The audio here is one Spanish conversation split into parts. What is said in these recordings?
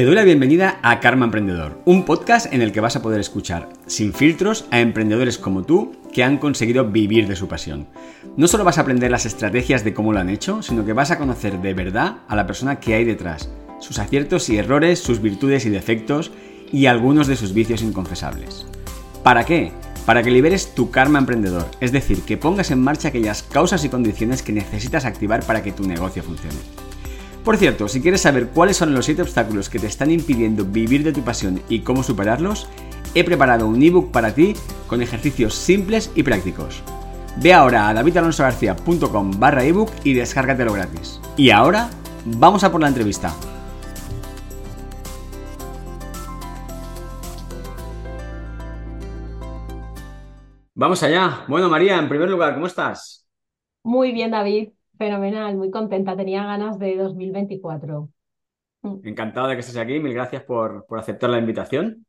Te doy la bienvenida a Karma Emprendedor, un podcast en el que vas a poder escuchar, sin filtros, a emprendedores como tú que han conseguido vivir de su pasión. No solo vas a aprender las estrategias de cómo lo han hecho, sino que vas a conocer de verdad a la persona que hay detrás, sus aciertos y errores, sus virtudes y defectos y algunos de sus vicios inconfesables. ¿Para qué? Para que liberes tu karma emprendedor, es decir, que pongas en marcha aquellas causas y condiciones que necesitas activar para que tu negocio funcione. Por cierto, si quieres saber cuáles son los 7 obstáculos que te están impidiendo vivir de tu pasión y cómo superarlos, he preparado un ebook para ti con ejercicios simples y prácticos. Ve ahora a davidalonsogarcia.com barra ebook y descárgatelo gratis. Y ahora, vamos a por la entrevista. Vamos allá. Bueno, María, en primer lugar, ¿cómo estás? Muy bien, David. Fenomenal, muy contenta, tenía ganas de 2024. Mm. Encantado de que estés aquí, mil gracias por, aceptar la invitación.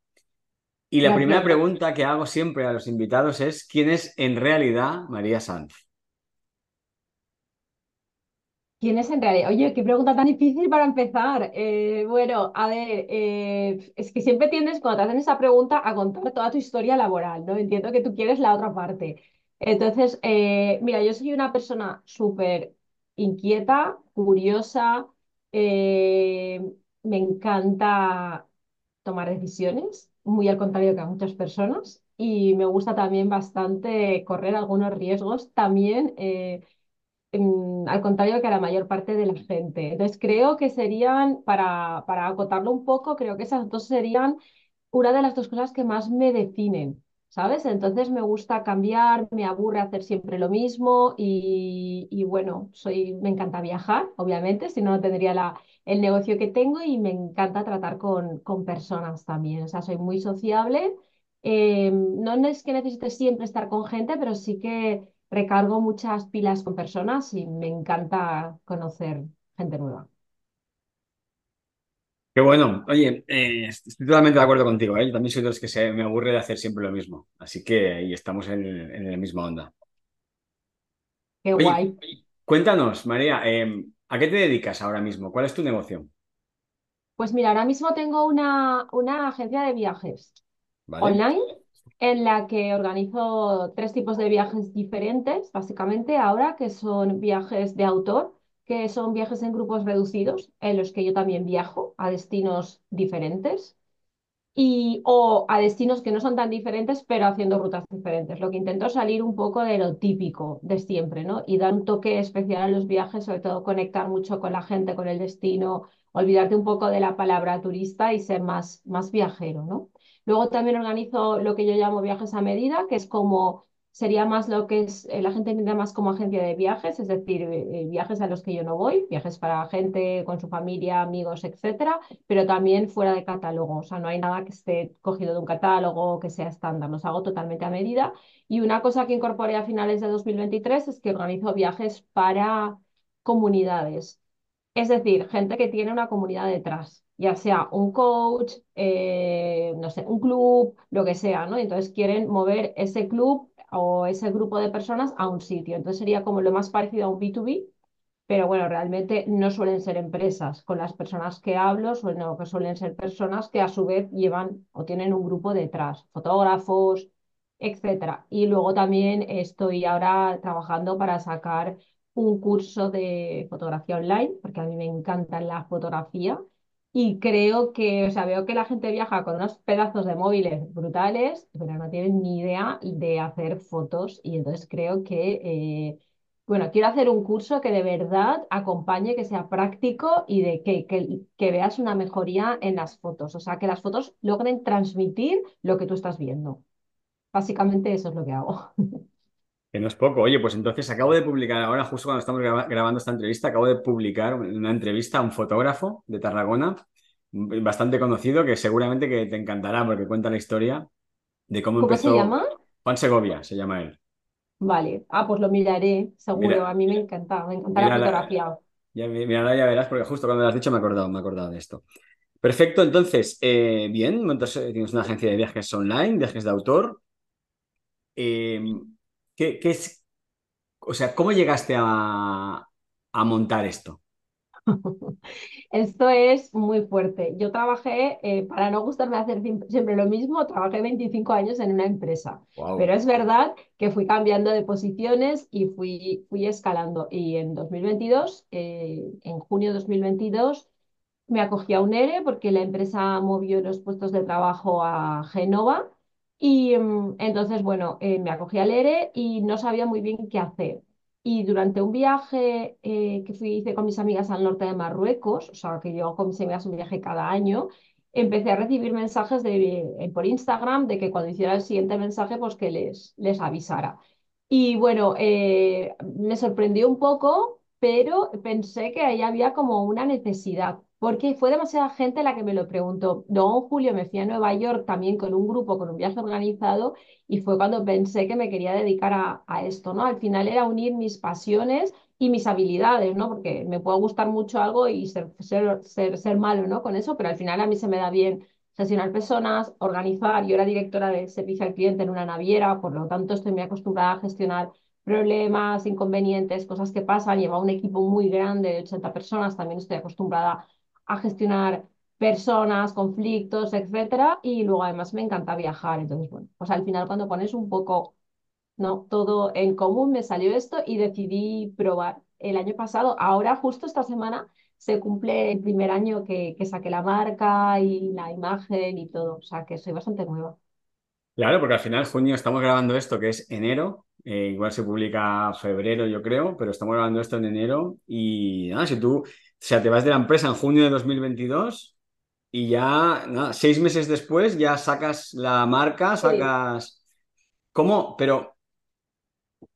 Y la primera pregunta que hago siempre a los invitados es, ¿quién es en realidad María Sanz? ¿Quién es en realidad? Oye, qué pregunta tan difícil para empezar. Eh, bueno, a ver, eh, es que siempre tiendes cuando te hacen esa pregunta a contar toda tu historia laboral, ¿no? Entiendo que tú quieres la otra parte. Entonces, eh, mira, yo soy una persona súper inquieta, curiosa, eh, me encanta tomar decisiones, muy al contrario que a muchas personas, y me gusta también bastante correr algunos riesgos, también eh, al contrario que a la mayor parte de la gente. Entonces, creo que serían, para, para acotarlo un poco, creo que esas dos serían una de las dos cosas que más me definen. ¿Sabes? Entonces me gusta cambiar, me aburre hacer siempre lo mismo y, bueno, soy, me encanta viajar, obviamente, si no, no tendría la, el negocio que tengo y me encanta tratar con, con personas también, o sea, soy muy sociable. Em, no es que necesite siempre estar con gente, pero sí que recargo muchas pilas con personas y me encanta conocer gente nueva. Qué bueno. Oye, eh, estoy totalmente de acuerdo contigo. ¿eh? Yo también soy de los que se, me aburre de hacer siempre lo mismo. Así que ahí estamos en, en la misma onda. Qué guay. Cuéntanos, María, em, ¿a qué te dedicas ahora mismo? ¿Cuál es tu negocio? Pues mira, ahora mismo tengo una, una agencia de viajes online en la que organizo tres tipos de viajes diferentes, básicamente ahora, que son viajes de autor que son viajes en grupos reducidos, en los que yo también viajo a destinos diferentes y, o a destinos que no son tan diferentes, pero haciendo rutas diferentes. Lo que intento es salir un poco de lo típico de siempre, ¿no? Y dar un toque especial a los viajes, sobre todo conectar mucho con la gente, con el destino, olvidarte un poco de la palabra turista y ser más, más viajero, ¿no? Luego también organizo lo que yo llamo viajes a medida, que es como sería más lo que es, eh, la gente entiende más como agencia de viajes, es decir, eh, eh, viajes a los que yo no voy, viajes para gente con su familia, amigos, etcétera, pero también fuera de catálogo, o sea, no hay nada que esté cogido de un catálogo que sea estándar, los hago totalmente a medida. Y una cosa que incorporé a finales de 2023 es que organizo viajes para comunidades, es decir, gente que tiene una comunidad detrás ya sea un coach, no sé, un club, lo que sea, ¿no? Entonces quieren mover ese club o ese grupo de personas a un sitio. Entonces sería como lo más parecido a un B2B, pero bueno, realmente no suelen ser empresas. Con las personas que hablo, suelen, que suelen ser personas que a su vez llevan o tienen un grupo detrás, fotógrafos, etcétera. Y luego también estoy ahora trabajando para sacar un curso de fotografía online, porque a mí me encanta la fotografía y creo que, o sea, veo que la gente viaja con unos pedazos de móviles brutales, pero no tienen ni idea de hacer fotos. Y entonces creo que, eh, bueno, quiero hacer un curso que de verdad acompañe, que sea práctico y de que, que, que veas una mejoría en las fotos. O sea, que las fotos logren transmitir lo que tú estás viendo. Básicamente eso es lo que hago. Que no es poco. Oye, pues entonces acabo de publicar, ahora justo cuando estamos grabando esta entrevista, acabo de publicar una entrevista a un fotógrafo de Tarragona, bastante conocido, que seguramente que te encantará porque cuenta la historia de cómo, ¿Cómo empezó. se llama? Juan Segovia se llama él. Vale. Ah, pues lo miraré, seguro. a mí me encanta, me encanta la fotografía. Ya, mira, ya verás, porque justo cuando lo has dicho me he acordado, me he acordado de esto. Perfecto, entonces, eh, bien, entonces tienes una agencia de viajes online, viajes de autor. Eh, ¿Qué, es, o sea, cómo llegaste a, montar esto? Esto es muy fuerte. Yo trabajé, eh, para no gustarme hacer siempre lo mismo, trabajé 25 años en una empresa. Pero es verdad que fui cambiando de posiciones y fui, fui escalando. Y en 2022, eh, en junio de 2022, me acogí a un ERE porque la empresa movió los puestos de trabajo a Genova. Y mm, entonces, bueno, eh, me acogí al ERE y no sabía muy bien qué hacer. Y durante un viaje eh, que fui, hice con mis amigas al norte de Marruecos, o sea, que yo con mis amigas un viaje cada año, empecé a recibir mensajes de, eh, por Instagram de que cuando hiciera el siguiente mensaje, pues que les, les avisara. Y bueno, me sorprendió un poco, pero pensé que ahí había como una necesidad porque fue demasiada gente la que me lo preguntó. En julio me fui a Nueva York también con un grupo, con un viaje organizado, y fue cuando pensé que me quería dedicar a, esto, ¿no? Al final era unir mis pasiones y mis habilidades, ¿no? Porque me puede gustar mucho algo y ser, ser, ser, ser malo, ¿no? Con eso, pero al final a mí se me da bien gestionar personas, organizar. Yo era directora de servicio al cliente en una naviera, por lo tanto estoy muy acostumbrada a gestionar problemas, inconvenientes, cosas que pasan. Lleva un equipo muy grande de 80 personas, también estoy acostumbrada a gestionar personas, conflictos, etcétera, y luego además me encanta viajar, entonces bueno, pues al final cuando pones un poco, ¿no? Todo en común me salió esto y decidí probar el año pasado, ahora justo esta semana se cumple el primer año que, que saqué la marca y la imagen y todo, o sea que soy bastante nueva. Claro, porque al final, junio, estamos grabando esto que es enero, eh, igual se publica febrero, yo creo, pero estamos grabando esto en enero y nada, si tú o sea, te vas de la empresa en junio de 2022 y ya, seis meses después ya sacas la marca, sacas... ¿Cómo? Pero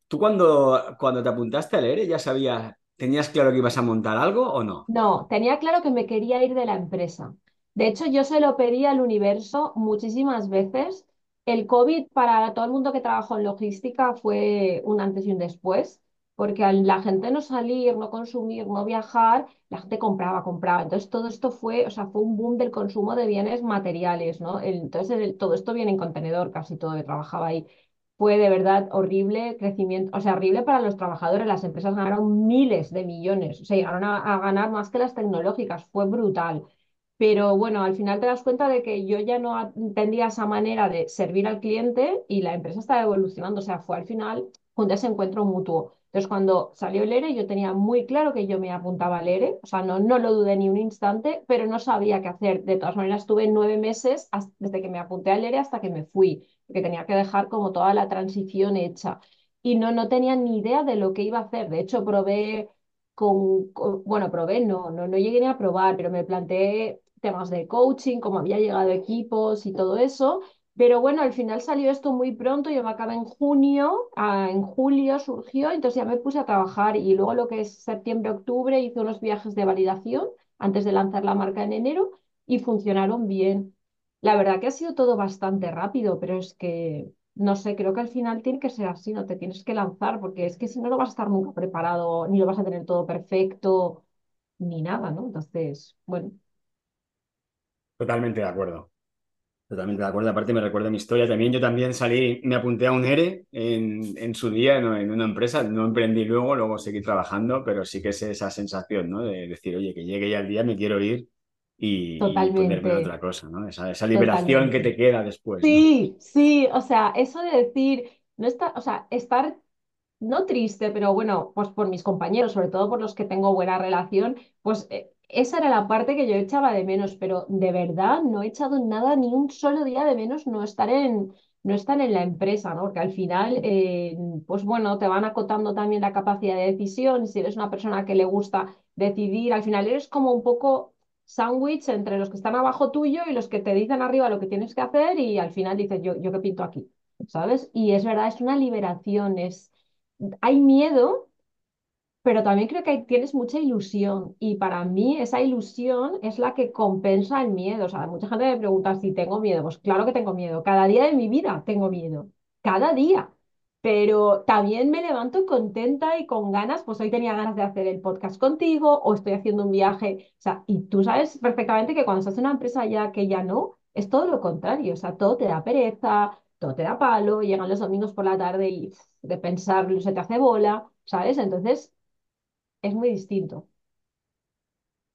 tú cuando, cuando te apuntaste al ERE ya sabías, ¿tenías claro que ibas a montar algo o no? No, tenía claro que me quería ir de la empresa. De hecho, yo se lo pedí al universo muchísimas veces. El COVID para todo el mundo que trabajó en logística fue un antes y un después porque al la gente no salir, no consumir, no viajar, la gente compraba, compraba. Entonces todo esto fue, o sea, fue un boom del consumo de bienes materiales, ¿no? entonces todo esto viene en contenedor, casi todo que trabajaba ahí. Fue de verdad horrible crecimiento, o sea, horrible para los trabajadores. Las empresas ganaron miles de millones, o sea, llegaron a ganar más que las tecnológicas, fue brutal. Pero bueno, al final te das cuenta de que yo ya no entendía esa manera de servir al cliente y la empresa estaba evolucionando. O sea, fue al final un desencuentro mutuo. Entonces, cuando salió el ERE, yo tenía muy claro que yo me apuntaba al ERE, o sea, no, no lo dudé ni un instante, pero no sabía qué hacer. De todas maneras, estuve nueve meses desde que me apunté al ERE hasta que me fui, porque tenía que dejar como toda la transición hecha. Y no, no tenía ni idea de lo que iba a hacer. De hecho, probé con, bueno, probé, no, no, no llegué ni a probar, pero me planteé temas de coaching, cómo había llegado equipos y todo eso, pero bueno, al final salió esto muy pronto, yo me acabé en junio, en julio surgió, entonces ya me puse a trabajar y luego lo que es septiembre, octubre hice unos viajes de validación antes de lanzar la marca en enero y funcionaron bien. La verdad que ha sido todo bastante rápido, pero es que, no sé, creo que al final tiene que ser así, no te tienes que lanzar, porque es que si no, no vas a estar nunca preparado, ni lo vas a tener todo perfecto, ni nada, ¿no? Entonces, bueno. Totalmente de acuerdo. Totalmente de acuerdo. Aparte me recuerda mi historia también. Yo también salí, me apunté a un ERE en, en su día en una empresa. No emprendí luego, luego seguí trabajando, pero sí que es esa sensación, ¿no? De decir, oye, que llegue ya el día, me quiero ir y, ponerme otra cosa, ¿no? Esa, esa liberación que te queda después. Sí, sí. O sea, eso de decir, no está, o sea, estar no triste, pero bueno, pues por mis compañeros, sobre todo por los que tengo buena relación, pues eh, esa era la parte que yo echaba de menos, pero de verdad no he echado nada, ni un solo día de menos no estar en, no estar en la empresa, ¿no? Porque al final, eh, pues bueno, te van acotando también la capacidad de decisión, si eres una persona que le gusta decidir, al final eres como un poco sándwich entre los que están abajo tuyo y los que te dicen arriba lo que tienes que hacer y al final dices, yo, yo qué pinto aquí, ¿sabes? Y es verdad, es una liberación, es... Hay miedo, pero también creo que tienes mucha ilusión y para mí esa ilusión es la que compensa el miedo. O sea, mucha gente me pregunta si tengo miedo. Pues claro que tengo miedo. Cada día de mi vida tengo miedo. Cada día. Pero también me levanto contenta y con ganas. Pues hoy tenía ganas de hacer el podcast contigo o estoy haciendo un viaje. O sea, y tú sabes perfectamente que cuando estás en una empresa ya que ya no, es todo lo contrario. O sea, todo te da pereza, todo te da palo. Llegan los domingos por la tarde y de pensar se te hace bola, ¿sabes? Entonces es muy distinto.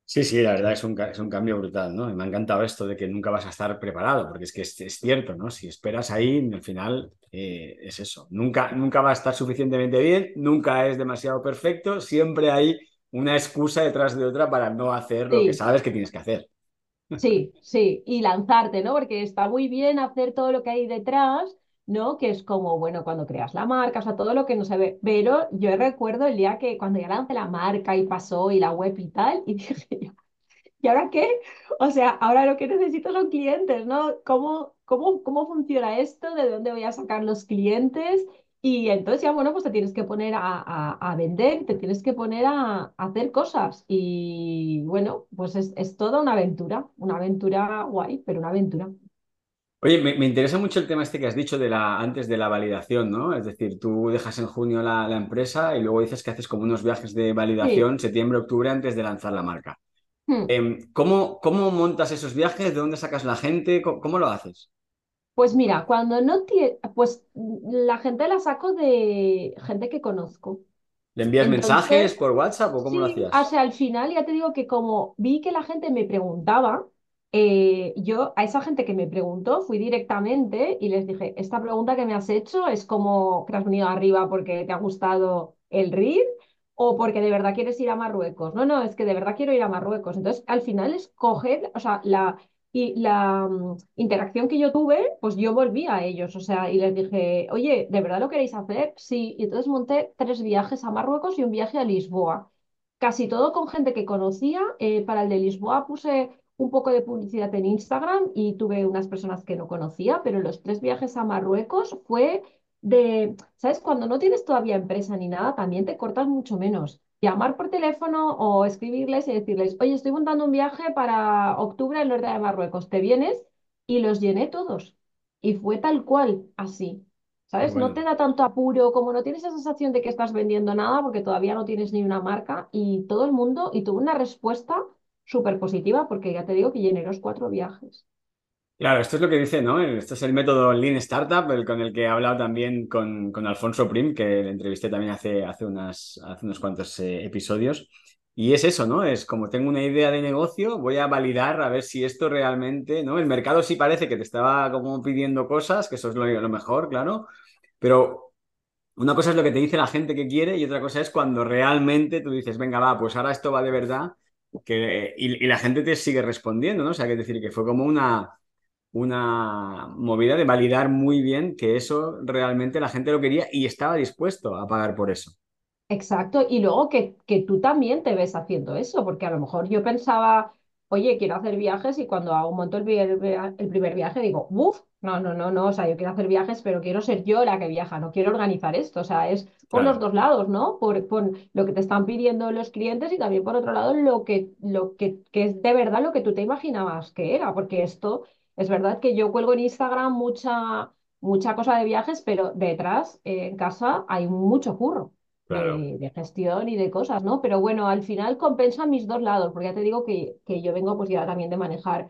Sí, sí, la verdad es un, es un cambio brutal, ¿no? Y me ha encantado esto de que nunca vas a estar preparado, porque es que es, cierto, ¿no? Si esperas ahí, al final eh, es eso. Nunca, nunca va a estar suficientemente bien, nunca es demasiado perfecto, siempre hay una excusa detrás de otra para no hacer lo que sabes que tienes que hacer. Sí, sí, y lanzarte, ¿no? Porque está muy bien hacer todo lo que hay detrás, ¿no? Que es como, bueno, cuando creas la marca, o sea, todo lo que no se ve. Pero yo recuerdo el día que cuando ya lancé la marca y pasó y la web y tal, y dije, ¿y ahora qué? O sea, ahora lo que necesito son clientes, ¿no? ¿Cómo, cómo, cómo funciona esto? ¿De dónde voy a sacar los clientes? Y entonces ya, bueno, pues te tienes que poner a, a, vender, te tienes que poner a, hacer cosas. Y bueno, pues es, es, toda una aventura, una aventura guay, pero una aventura. Oye, me, interesa mucho el tema este que has dicho de la, antes de la validación, ¿no? Es decir, tú dejas en junio la, la empresa y luego dices que haces como unos viajes de validación septiembre, octubre antes de lanzar la marca. Hmm. Em, ¿cómo, ¿Cómo montas esos viajes? ¿De dónde sacas la gente? ¿Cómo, lo haces? Pues mira, cuando no tiene, pues la gente la saco de gente que conozco. ¿Le envías mensajes por WhatsApp o cómo lo hacías? O sea, al final ya te digo que como vi que la gente me preguntaba, eh, yo a esa gente que me preguntó fui directamente y les dije, esta pregunta que me has hecho es como que has venido arriba porque te ha gustado el RID o porque de verdad quieres ir a Marruecos. No, no, es que de verdad quiero ir a Marruecos. Entonces, al final es coger, o sea, la, y la mm, interacción que yo tuve, pues yo volví a ellos, o sea, y les dije, oye, ¿de verdad lo queréis hacer? Sí, y entonces monté tres viajes a Marruecos y un viaje a Lisboa. Casi todo con gente que conocía. Eh, para el de Lisboa puse un poco de publicidad en Instagram y tuve unas personas que no conocía, pero los tres viajes a Marruecos fue de, ¿sabes? Cuando no tienes todavía empresa ni nada, también te cortas mucho menos. Llamar por teléfono o escribirles y decirles, oye, estoy montando un viaje para octubre al norte de Marruecos, ¿te vienes? Y los llené todos. Y fue tal cual, así. ¿Sabes? No te da tanto apuro, como no tienes esa sensación de que estás vendiendo nada porque todavía no tienes ni una marca y todo el mundo, y tuvo una respuesta súper positiva porque ya te digo que llené los cuatro viajes. Claro, esto es lo que dice, ¿no? Esto es el método Lean Startup, el con el que he hablado también con, con Alfonso Prim, que le entrevisté también hace, hace, unas, hace unos cuantos eh, episodios. Y es eso, ¿no? Es como tengo una idea de negocio, voy a validar a ver si esto realmente, ¿no? El mercado sí parece que te estaba como pidiendo cosas, que eso es lo, lo mejor, claro, pero una cosa es lo que te dice la gente que quiere y otra cosa es cuando realmente tú dices, venga, va, pues ahora esto va de verdad, que, y, la gente te sigue respondiendo, ¿no? O sea, que decir que fue como una una movida de validar muy bien que eso realmente la gente lo quería y estaba dispuesto a pagar por eso. Exacto, y luego que, que tú también te ves haciendo eso, porque a lo mejor yo pensaba, oye, quiero hacer viajes y cuando hago un montón el primer, el primer viaje digo, uff, no, no, no, no, o sea, yo quiero hacer viajes, pero quiero ser yo la que viaja, no quiero organizar esto, o sea, es por los dos lados, ¿no? Por, por, lo que te están pidiendo los clientes y también por otro lado lo que, lo que, que es de verdad lo que tú te imaginabas que era, porque esto es verdad que yo cuelgo en Instagram mucha, mucha cosa de viajes, pero detrás, eh, en casa, hay mucho curro. De, gestión y de cosas, ¿no? Pero bueno, al final compensa mis dos lados, porque ya te digo que, que yo vengo pues ya también de manejar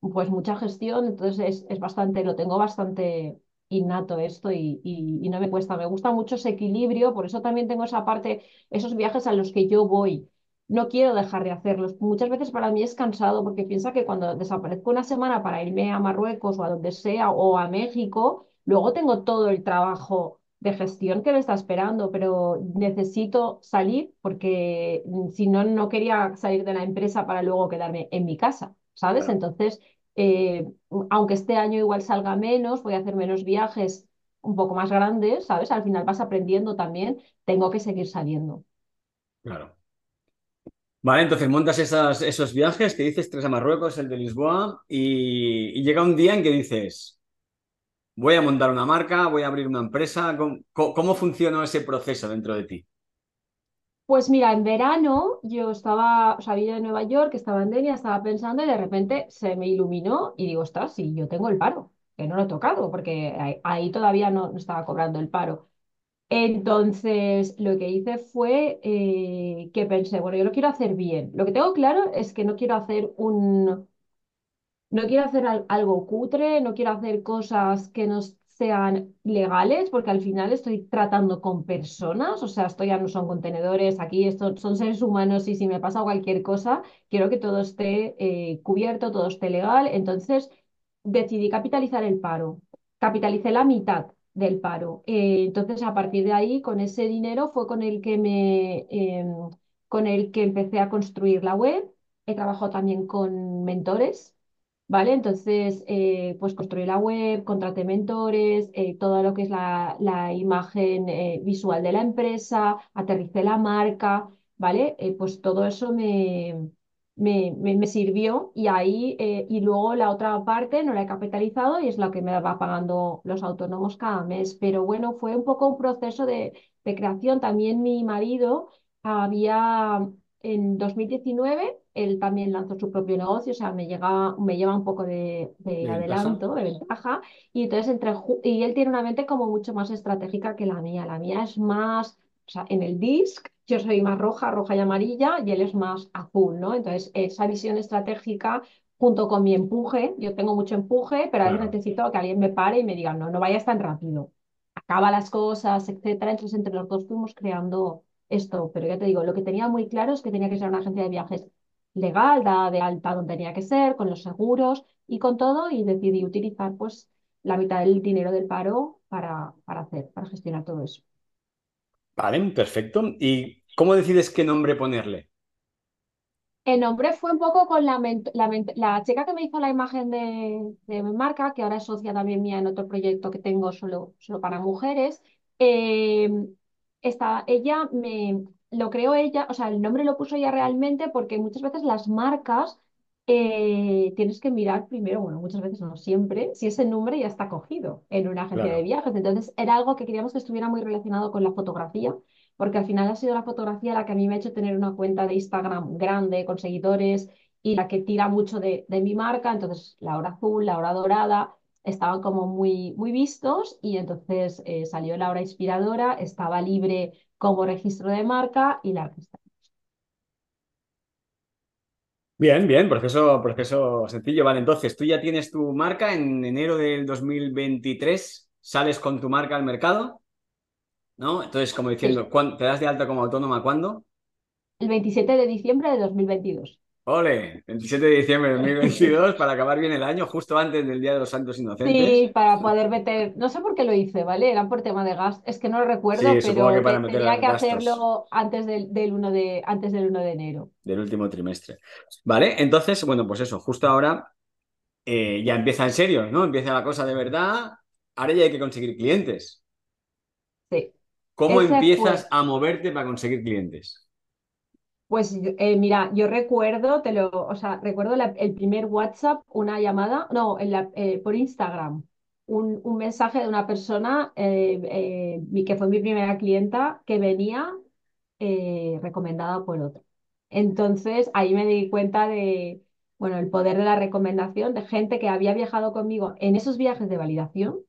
pues mucha gestión, entonces es, bastante, lo tengo bastante innato esto y, y, no me cuesta, me gusta mucho ese equilibrio, por eso también tengo esa parte, esos viajes a los que yo voy, no quiero dejar de hacerlos. Muchas veces para mí es cansado porque piensa que cuando desaparezco una semana para irme a Marruecos o a donde sea o a México, luego tengo todo el trabajo de gestión que me está esperando, pero necesito salir porque mm, si no, no quería salir de la empresa para luego quedarme en mi casa, ¿sabes? Entonces, eh, aunque este año igual salga menos, voy a hacer menos viajes un poco más grandes, ¿sabes? Al final vas aprendiendo también, tengo que seguir saliendo. Claro. Vale, entonces montas esos viajes que dices tres a Marruecos, el de Lisboa, y, llega un día en que dices, voy a montar una marca, voy a abrir una empresa. ¿Cómo, cómo funcionó ese proceso dentro de ti? Pues mira, en verano yo estaba, o sea, de Nueva York, estaba en Denia, estaba pensando y de repente se me iluminó y digo, ostras, sí, yo tengo el paro, que no lo he tocado porque ahí, todavía no estaba cobrando el paro. Entonces, lo que hice fue eh, que pensé, bueno, yo lo quiero hacer bien. Lo que tengo claro es que no quiero hacer un, no quiero hacer algo cutre, no quiero hacer cosas que no sean legales, porque al final estoy tratando con personas, o sea, esto ya no son contenedores, aquí son seres humanos y si me pasa cualquier cosa, quiero que todo esté eh, cubierto, todo esté legal. Entonces decidí capitalizar el paro, capitalicé la mitad del paro. Eh, entonces, a partir de ahí, con ese dinero fue con el que me, em, con el que empecé a construir la web. He trabajado también con mentores ¿Vale? Entonces, eh, pues construí la web, contraté mentores, eh, todo lo que es la, imagen eh, visual de la empresa, aterricé la marca, ¿vale? pues todo eso me, me, me, sirvió y ahí, y luego la otra parte no la he capitalizado y es la que me va pagando los autónomos cada mes. Pero bueno, fue un poco un proceso de, de creación. También mi marido había en 2019 él también lanzó su propio negocio, o sea, me, llega, me lleva un poco de, adelanto, de ventaja, y entonces entre, y él tiene una mente como mucho más estratégica que la mía. La mía es más, o sea, en el disc yo soy más roja, roja y amarilla, y él es más azul, ¿no? Entonces, esa visión estratégica junto con mi empuje, yo tengo mucho empuje, pero a veces necesito que alguien me pare y me diga, no, no vayas tan rápido, acaba las cosas, etcétera. Entonces, entre los dos fuimos creando esto, pero ya te digo, lo que tenía muy claro es que tenía que ser una agencia de viajes legal, da de alta donde tenía que ser, con los seguros y con todo, y decidí utilizar pues la mitad del dinero del paro para, para hacer, para gestionar todo eso. Vale, perfecto. ¿Y cómo decides qué nombre ponerle? El nombre fue un poco con la, la, chica que me hizo la imagen de, de, mi marca, que ahora es socia también mía en otro proyecto que tengo solo, solo para mujeres. Eh, ella me, lo creó ella, o sea, el nombre lo puso ella realmente porque muchas veces las marcas eh, tienes que mirar primero, bueno, muchas veces no siempre, si ese nombre ya está cogido en una agencia de viajes. Entonces era algo que queríamos que estuviera muy relacionado con la fotografía, porque al final ha sido la fotografía la que a mí me ha hecho tener una cuenta de Instagram grande, con seguidores, y la que tira mucho de, de mi marca. Entonces, la hora azul, la hora dorada, estaban como muy, muy vistos y entonces eh, salió la hora inspiradora, estaba libre como registro de marca y la registramos. Bien, bien, proceso, proceso sencillo. Vale, entonces tú ya tienes tu marca en enero del 2023, sales con tu marca al mercado, ¿no? Entonces, como diciendo, ¿te das de alta como autónoma cuándo? El 27 de diciembre de 2022. Ole, 27 de diciembre de 2022 para acabar bien el año, justo antes del Día de los Santos Inocentes. Sí, para poder meter, no sé por qué lo hice, ¿vale? Era por tema de gas, es que no lo recuerdo, pero que tenía que hacerlo antes del, del 1 de, antes del 1 de enero. Del último trimestre. Vale, entonces, bueno, pues eso, justo ahora eh, ya empieza en serio, ¿no? Empieza la cosa de verdad, ahora ya hay que conseguir clientes. Sí. ¿Cómo empiezas a moverte para conseguir clientes? Pues eh, mira, yo recuerdo, te lo, o sea, recuerdo el primer WhatsApp, una llamada, no, eh, por Instagram, un, un, mensaje de una persona eh, que fue mi primera clienta que venía recomendada por otra. Entonces ahí me di cuenta de, bueno, el poder de la recomendación de gente que había viajado conmigo en esos viajes de validación,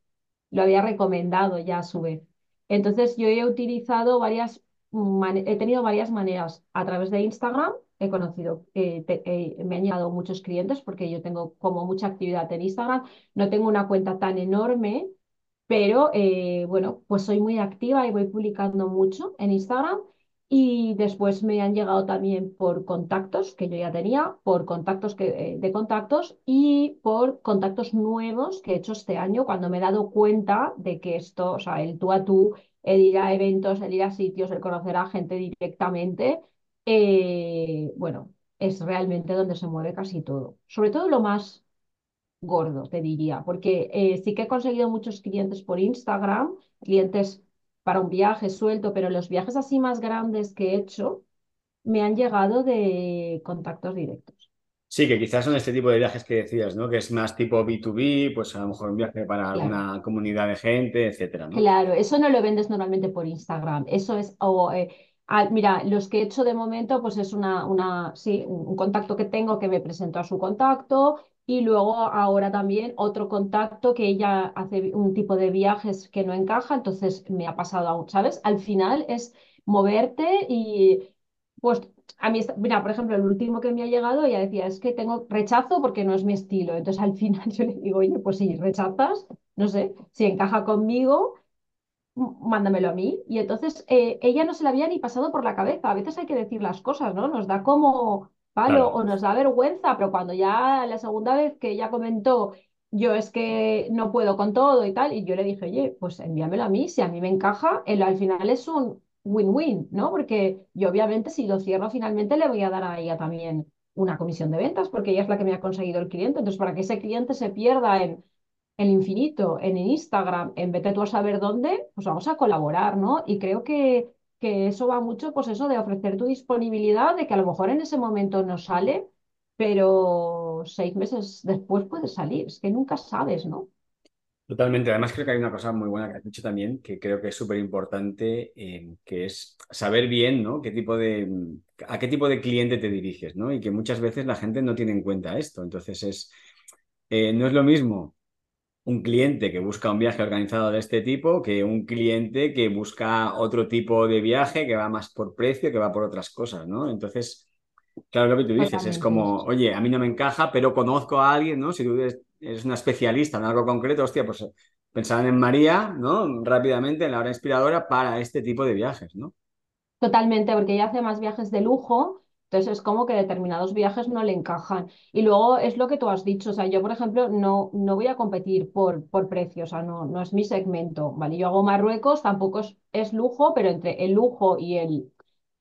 lo había recomendado ya a su vez. Entonces yo he utilizado varias he tenido varias maneras. A través de Instagram he conocido, eh, eh, me han llegado muchos clientes porque yo tengo como mucha actividad en Instagram. No tengo una cuenta tan enorme, pero eh, bueno, pues soy muy activa y voy publicando mucho en Instagram. Y después me han llegado también por contactos que yo ya tenía, por contactos que, de contactos y por contactos nuevos que he hecho este año cuando me he dado cuenta de que esto, o sea, el tú a tú el ir a eventos, el ir a sitios, el conocer a gente directamente, eh, bueno, es realmente donde se mueve casi todo. Sobre todo lo más gordo, te diría, porque eh, sí que he conseguido muchos clientes por Instagram, clientes para un viaje suelto, pero los viajes así más grandes que he hecho me han llegado de contactos directos. Sí, que quizás son este tipo de viajes que decías, ¿no? Que es más tipo B2B, pues a lo mejor un viaje para alguna comunidad de gente, etcétera, ¿no? Claro, eso no lo vendes normalmente por Instagram. Eso es, o, eh, mira, los que he hecho de momento, pues es una, una, sí, un contacto que tengo que me presento a su contacto y luego ahora también otro contacto que ella hace un tipo de viajes que no encaja, entonces me ha pasado, ¿sabes? Al final es moverte y pues a mí, mira, por ejemplo, el último que me ha llegado, ella decía, es que tengo rechazo porque no es mi estilo. Entonces al final yo le digo, oye, pues si rechazas, no sé, si encaja conmigo, mándamelo a mí. Y entonces eh, ella no se la había ni pasado por la cabeza. A veces hay que decir las cosas, ¿no? Nos da como palo o nos da vergüenza, pero cuando ya la segunda vez que ella comentó, yo es que no puedo con todo y tal, y yo le dije, oye, pues envíamelo a mí, si a mí me encaja, el, al final es un win-win, ¿no? Porque yo obviamente si lo cierro finalmente le voy a dar a ella también una comisión de ventas, porque ella es la que me ha conseguido el cliente. Entonces, para que ese cliente se pierda en el infinito, en Instagram, en vete tú a saber dónde, pues vamos a colaborar, ¿no? Y creo que, que eso va mucho, pues eso de ofrecer tu disponibilidad, de que a lo mejor en ese momento no sale, pero seis meses después puede salir, es que nunca sabes, ¿no? Totalmente. Además, creo que hay una cosa muy buena que has dicho también, que creo que es súper importante, eh, que es saber bien, ¿no? Qué tipo de, a qué tipo de cliente te diriges, ¿no? Y que muchas veces la gente no tiene en cuenta esto. Entonces, es, eh, no es lo mismo un cliente que busca un viaje organizado de este tipo que un cliente que busca otro tipo de viaje, que va más por precio, que va por otras cosas, ¿no? Entonces, claro, lo que tú dices es como, oye, a mí no me encaja, pero conozco a alguien, ¿no? Si tú eres, una especialista en algo concreto, hostia, pues pensaban en María, ¿no? Rápidamente, en la hora inspiradora para este tipo de viajes, ¿no? Totalmente, porque ella hace más viajes de lujo entonces es como que determinados viajes no le encajan. Y luego es lo que tú has dicho, o sea, yo por ejemplo no, no voy a competir por, por precio, o sea, no, no es mi segmento, ¿vale? Yo hago Marruecos, tampoco es, es lujo, pero entre el lujo y el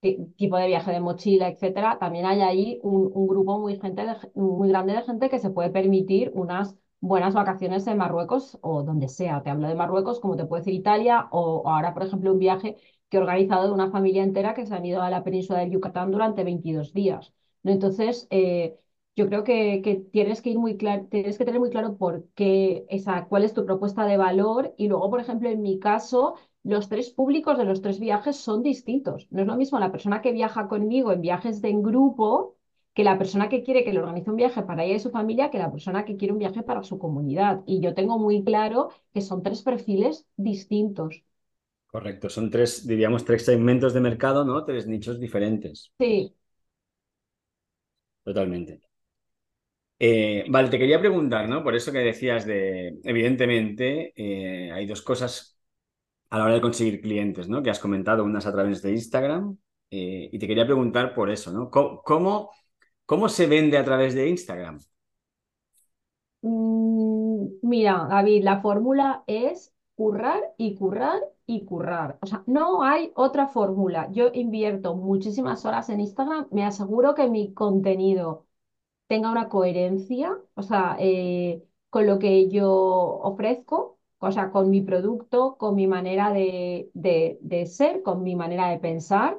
tipo de viaje de mochila, etcétera, también hay ahí un, un grupo muy, gente muy grande de gente que se puede permitir unas buenas vacaciones en Marruecos o donde sea. Te hablo de Marruecos, como te puede decir Italia, o ahora, por ejemplo, un viaje que he organizado de una familia entera que se han ido a la península de Yucatán durante 22 días. ¿no? Entonces, eh, yo creo que, que, tienes que ir muy claro, tienes que tener muy claro por qué, esa, cuál es tu propuesta de valor y luego, por ejemplo, en mi caso, los tres públicos de los tres viajes son distintos. No es lo mismo la persona que viaja conmigo en viajes de en grupo que la persona que quiere que le organice un viaje para ella y su familia que la persona que quiere un viaje para su comunidad. Y yo tengo muy claro que son tres perfiles distintos. Correcto, son tres, diríamos, tres segmentos de mercado, ¿no? Tres nichos diferentes. Sí. Totalmente. Eh, vale, te quería preguntar, ¿no? Por eso que decías de, evidentemente, eh, hay dos cosas a la hora de conseguir clientes, ¿no? Que has comentado, unas a través de Instagram, eh, y te quería preguntar por eso, ¿no? ¿Cómo, cómo, se vende a través de Instagram? Mm, mira, David, la fórmula es currar y currar y currar. O sea, no hay otra fórmula. Yo invierto muchísimas horas en Instagram, me aseguro que mi contenido tenga una coherencia, o sea, eh, con lo que yo ofrezco, o sea, con mi producto, con mi manera de, de, de ser, con mi manera de pensar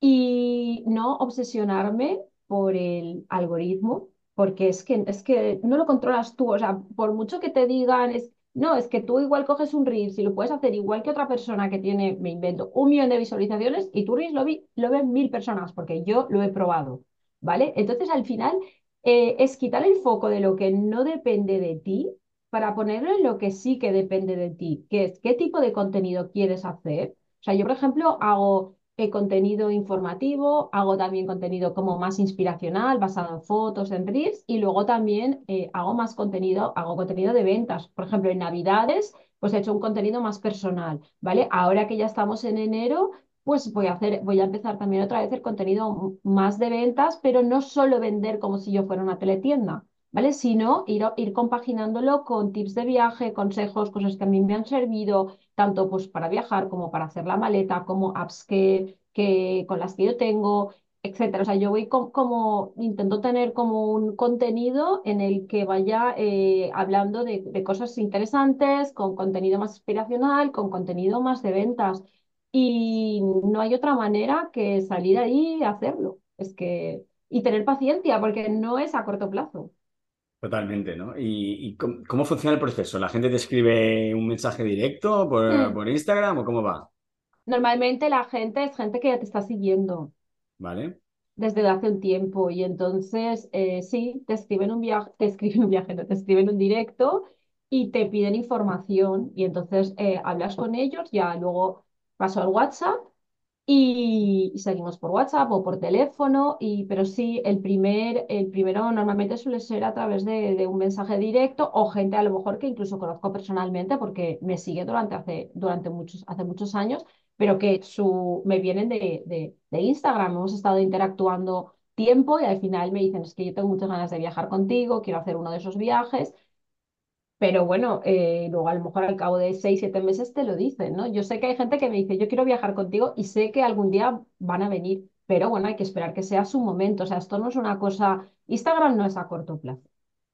y no obsesionarme por el algoritmo, porque es que, es que no lo controlas tú, o sea, por mucho que te digan, es, no, es que tú igual coges un Reels y lo puedes hacer igual que otra persona que tiene, me invento, un millón de visualizaciones y tu Reels lo, vi, lo ven mil personas porque yo lo he probado, ¿vale? Entonces al final eh, es quitar el foco de lo que no depende de ti para ponerlo en lo que sí que depende de ti, que es qué tipo de contenido quieres hacer. O sea, yo por ejemplo hago contenido informativo, hago también contenido como más inspiracional, basado en fotos, en reels, y luego también eh, hago más contenido, hago contenido de ventas. Por ejemplo, en Navidades, pues he hecho un contenido más personal, ¿vale? Ahora que ya estamos en enero, pues voy a hacer, voy a empezar también otra vez el contenido más de ventas, pero no solo vender como si yo fuera una teletienda, ¿vale? Sino ir, ir compaginándolo con tips de viaje, consejos, cosas que a mí me han servido, tanto pues para viajar como para hacer la maleta, como apps que, que con las que yo tengo, etcétera. O sea, yo voy como, intento tener como un contenido en el que vaya eh, hablando de, de, cosas interesantes, con contenido más inspiracional, con contenido más de ventas. Y no hay otra manera que salir ahí y hacerlo. Es que, y tener paciencia, porque no es a corto plazo. Totalmente, ¿no? ¿Y, cómo, funciona el proceso? ¿La gente te escribe un mensaje directo por, hmm. por, Instagram o cómo va? Normalmente la gente es gente que ya te está siguiendo. Vale. Desde hace un tiempo. Y entonces, eh, sí, te escriben un viaje, te escriben un viaje, te escriben un directo y te piden información. Y entonces eh, hablas con ellos, ya luego paso al WhatsApp y, seguimos por WhatsApp o por teléfono, y, pero sí, el, primer, el primero normalmente suele ser a través de, un mensaje directo o gente a lo mejor que incluso conozco personalmente porque me sigue durante, hace, durante muchos, hace muchos años, pero que su, me vienen de, de, de Instagram, hemos estado interactuando tiempo y al final me dicen, es que yo tengo muchas ganas de viajar contigo, quiero hacer uno de esos viajes pero bueno, eh, luego a lo mejor al cabo de seis, siete meses te lo dicen, ¿no? Yo sé que hay gente que me dice, yo quiero viajar contigo y sé que algún día van a venir, pero bueno, hay que esperar que sea su momento. O sea, esto no es una cosa, Instagram no es a corto plazo.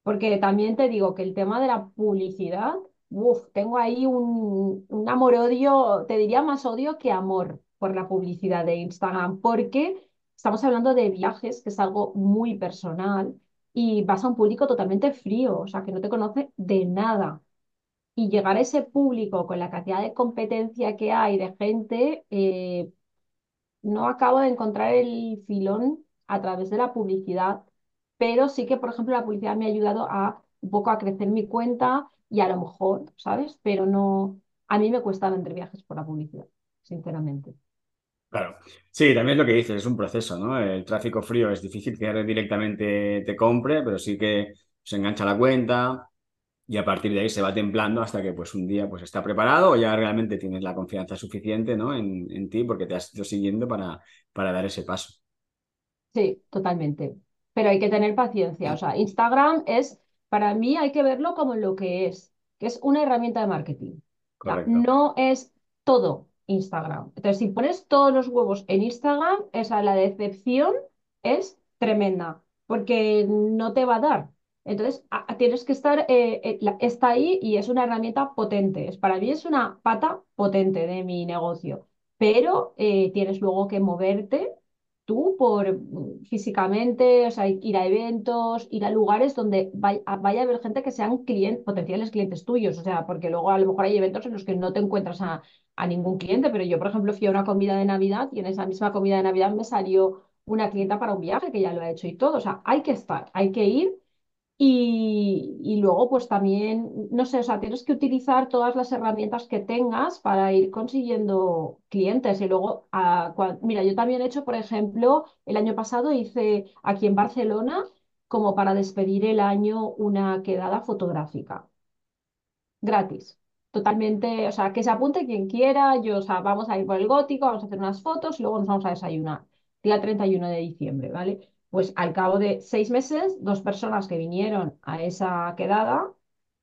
Porque también te digo que el tema de la publicidad, uff, tengo ahí un, un amor-odio, te diría más odio que amor por la publicidad de Instagram, porque estamos hablando de viajes, que es algo muy personal y vas a un público totalmente frío, o sea, que no te conoce de nada. Y llegar a ese público con la cantidad de competencia que hay de gente, eh, no acabo de encontrar el filón a través de la publicidad, pero sí que, por ejemplo, la publicidad me ha ayudado a un poco a crecer mi cuenta y a lo mejor, ¿sabes? Pero no, a mí me cuesta vender viajes por la publicidad, sinceramente. Claro. Sí, también es lo que dices, es un proceso, ¿no? El tráfico frío es difícil que directamente te compre, pero sí que se engancha la cuenta y a partir de ahí se va templando hasta que pues un día pues está preparado o ya realmente tienes la confianza suficiente, ¿no? En, en ti porque te has ido siguiendo para, para dar ese paso. Sí, totalmente. Pero hay que tener paciencia. O sea, Instagram es, para mí hay que verlo como lo que es, que es una herramienta de marketing. no es todo. Instagram. Entonces, si pones todos los huevos en Instagram, esa la decepción es tremenda, porque no te va a dar. Entonces, tienes que estar, eh, eh, está ahí y es una herramienta potente. Es, para mí es una pata potente de mi negocio, pero eh, tienes luego que moverte tú por mm, físicamente, o sea, ir a eventos, ir a lugares donde vaya, a haber gente que sean clientes, potenciales clientes tuyos, o sea, porque luego a lo mejor hay eventos en los que no te encuentras a, a ningún cliente, pero yo, por ejemplo, fui a una comida de Navidad y en esa misma comida de Navidad me salió una clienta para un viaje que ya lo ha hecho y todo, o sea, hay que estar, hay que ir y, luego, pues también, no sé, o sea, tienes que utilizar todas las herramientas que tengas para ir consiguiendo clientes. Y luego, mira, yo también he hecho, por ejemplo, el año pasado hice aquí en Barcelona, como para despedir el año, una quedada fotográfica. Gratis. Totalmente, o sea, que se apunte quien quiera. Yo, o sea, vamos a ir por el gótico, vamos a hacer unas fotos y luego nos vamos a desayunar. Día 31 de diciembre, ¿vale? Pues al cabo de seis meses, dos personas que vinieron a esa quedada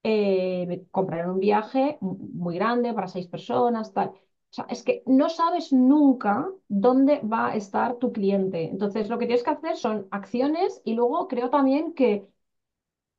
eh, compraron un viaje muy grande para seis personas, tal. O sea, es que no sabes nunca dónde va a estar tu cliente. Entonces, lo que tienes que hacer son acciones y luego creo también que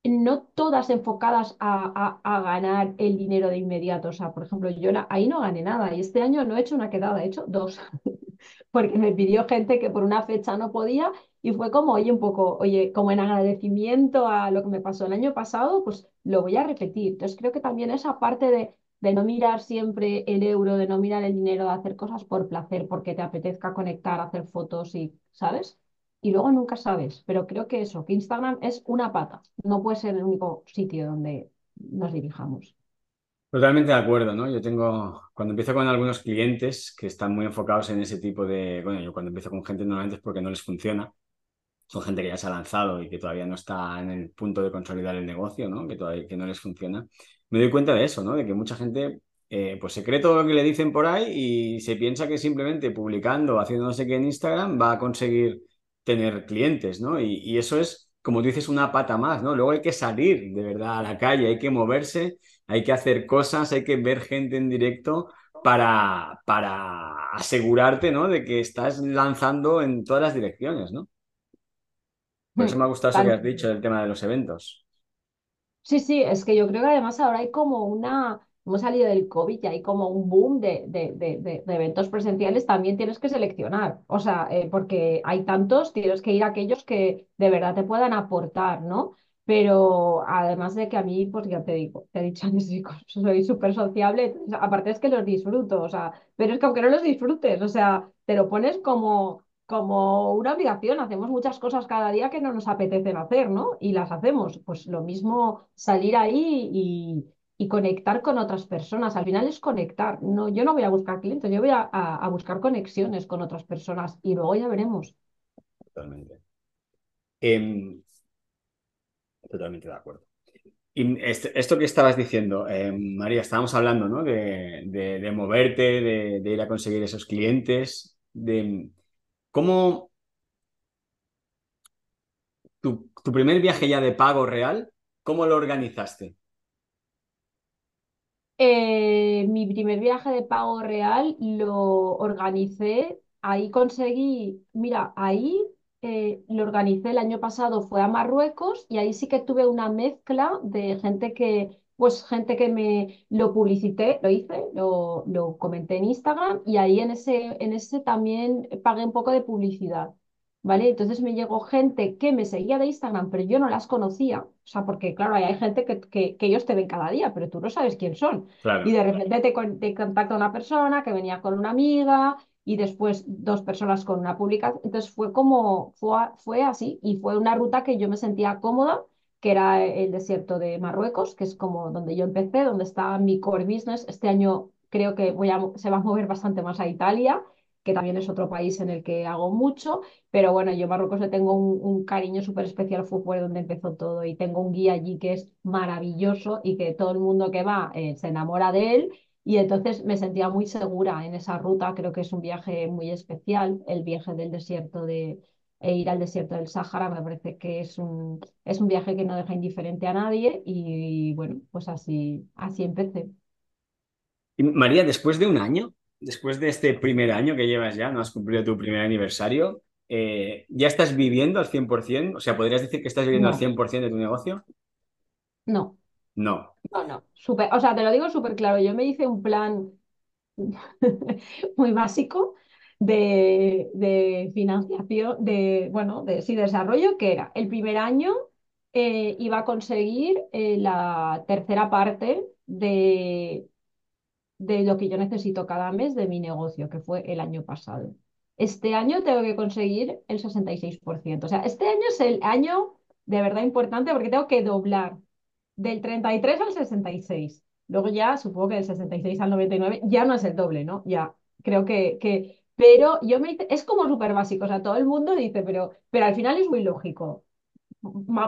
no todas enfocadas a, ganar el dinero de inmediato. O sea, por ejemplo, yo ahí no gané nada y este año no he hecho una quedada, he hecho dos, porque me pidió gente que por una fecha no podía y fue como, oye, un poco, oye, como en agradecimiento a lo que me pasó el año pasado, pues lo voy a repetir. Entonces creo que también esa parte de, de no mirar siempre el euro, de no mirar el dinero, de hacer cosas por placer, porque te apetezca conectar, hacer fotos y, ¿sabes? Y luego nunca sabes, pero creo que eso, que Instagram es una pata, no puede ser el único sitio donde nos dirijamos. Totalmente de acuerdo, ¿no? Yo tengo, cuando empiezo con algunos clientes que están muy enfocados en ese tipo de, bueno, yo cuando empiezo con gente normalmente es porque no les funciona, son gente que ya se ha lanzado y que todavía no está en el punto de consolidar el negocio, ¿no? Que todavía que no les funciona. Me doy cuenta de eso, ¿no? De que mucha gente eh, pues se cree todo lo que le dicen por ahí y se piensa que simplemente publicando, haciendo no sé qué en Instagram va a conseguir tener clientes, ¿no? Y, y eso es, como tú dices, una pata más, ¿no? Luego hay que salir de verdad a la calle, hay que moverse, hay que hacer cosas, hay que ver gente en directo para, para asegurarte, ¿no? De que estás lanzando en todas las direcciones, ¿no? Por eso me ha gustado eso que has dicho del tema de los eventos. Sí, sí, es que yo creo que además ahora hay como una, hemos salido del COVID y hay como un boom de, de, de, eventos presenciales, también tienes que seleccionar, o sea, eh, porque hay tantos, tienes que ir a aquellos que de verdad te puedan aportar, ¿no? Pero además de que a mí, pues ya te digo, te he dicho antes, soy súper sociable, aparte es que los disfruto, o sea, pero es que aunque no los disfrutes, o sea, te lo pones como como una obligación. Hacemos muchas cosas cada día que no nos apetecen hacer, ¿no? Y las hacemos. Pues lo mismo salir ahí y, y conectar con otras personas. Al final es conectar. No, yo no voy a buscar clientes, yo voy a, buscar conexiones con otras personas y luego ya veremos. Totalmente. Em, totalmente de acuerdo. Y este, esto que estabas diciendo, em, María, estábamos hablando ¿no? de, moverte, de, ir a conseguir esos clientes, de cómo tu, tu primer viaje ya de pago real, ¿cómo lo organizaste? Eh, mi primer viaje de pago real lo organicé, ahí conseguí, mira, ahí eh, lo organicé el año pasado, fue a Marruecos y ahí sí que tuve una mezcla de gente que, pues gente que me lo publicité, lo hice, lo, lo comenté en Instagram y ahí en ese, en ese también pagué un poco de publicidad. ¿Vale? Entonces me llegó gente que me seguía de Instagram, pero yo no las conocía, o sea, porque claro, hay gente que, que, ellos te ven cada día, pero tú no sabes quién son. Y de repente te, te, contacta una persona que venía con una amiga y después dos personas con una publicación. Entonces fue como, fue, fue así y fue una ruta que yo me sentía cómoda que era el desierto de Marruecos, que es como donde yo empecé, donde está mi core business. Este año creo que voy a, se va a mover bastante más a Italia que también es otro país en el que hago mucho, pero bueno, yo a Marruecos le tengo un, cariño súper especial, fue por donde empezó todo y tengo un guía allí que es maravilloso y que todo el mundo que va eh, se enamora de él y entonces me sentía muy segura en esa ruta, creo que es un viaje muy especial, el viaje del desierto de e ir al desierto del Sáhara me parece que es un, es un viaje que no deja indiferente a nadie y, bueno, pues así, así empecé. Y María, después de un año, después de este primer año que llevas ya, no has cumplido tu primer aniversario, eh, ¿ya estás viviendo al 100%? O sea, ¿podrías decir que estás viviendo al 100% de tu negocio? No. No. No, no. o sea, te lo digo súper claro. Yo me hice un plan muy básico de, financiación, de, bueno, de sí, desarrollo, que era el primer año eh, iba a conseguir eh, la tercera parte de, de lo que yo necesito cada mes de mi negocio, que fue el año pasado. Este año tengo que conseguir el 66%. O sea, este año es el año de verdad importante porque tengo que doblar del 33 al 66. Luego ya supongo que del 66 al 99 ya no es el doble, ¿no? Ya creo que, que pero yo me es como súper básico, o sea, todo el mundo dice, pero, pero al final es muy lógico.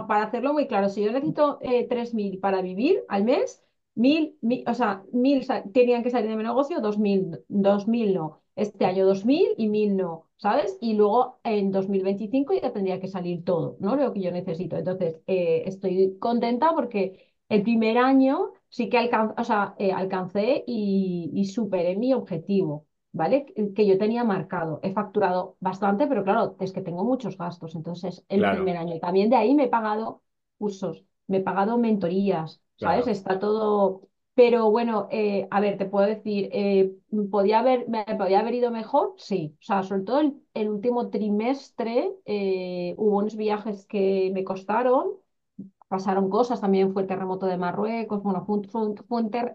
Para hacerlo muy claro, si yo necesito eh, 3.000 para vivir al mes, Mil, o sea, mil tenían que salir de mi negocio, dos mil, dos mil no. Este año dos mil y mil no, ¿sabes? Y luego en 2025 ya tendría que salir todo, ¿no? Lo que yo necesito. Entonces, eh, estoy contenta porque el primer año sí que o sea, eh, alcancé y, y superé mi objetivo. ¿vale? Que yo tenía marcado. He facturado bastante, pero claro, es que tengo muchos gastos. Entonces, el primer año también de ahí me he pagado cursos, me he pagado mentorías, ¿sabes? Está todo... Pero bueno, eh, a ver, te puedo decir, eh, ¿podía haber, ¿me podía haber ido mejor? Sí. O sea, sobre todo el, último trimestre eh, hubo unos viajes que me costaron, pasaron cosas, también fue el terremoto de Marruecos, bueno, fue,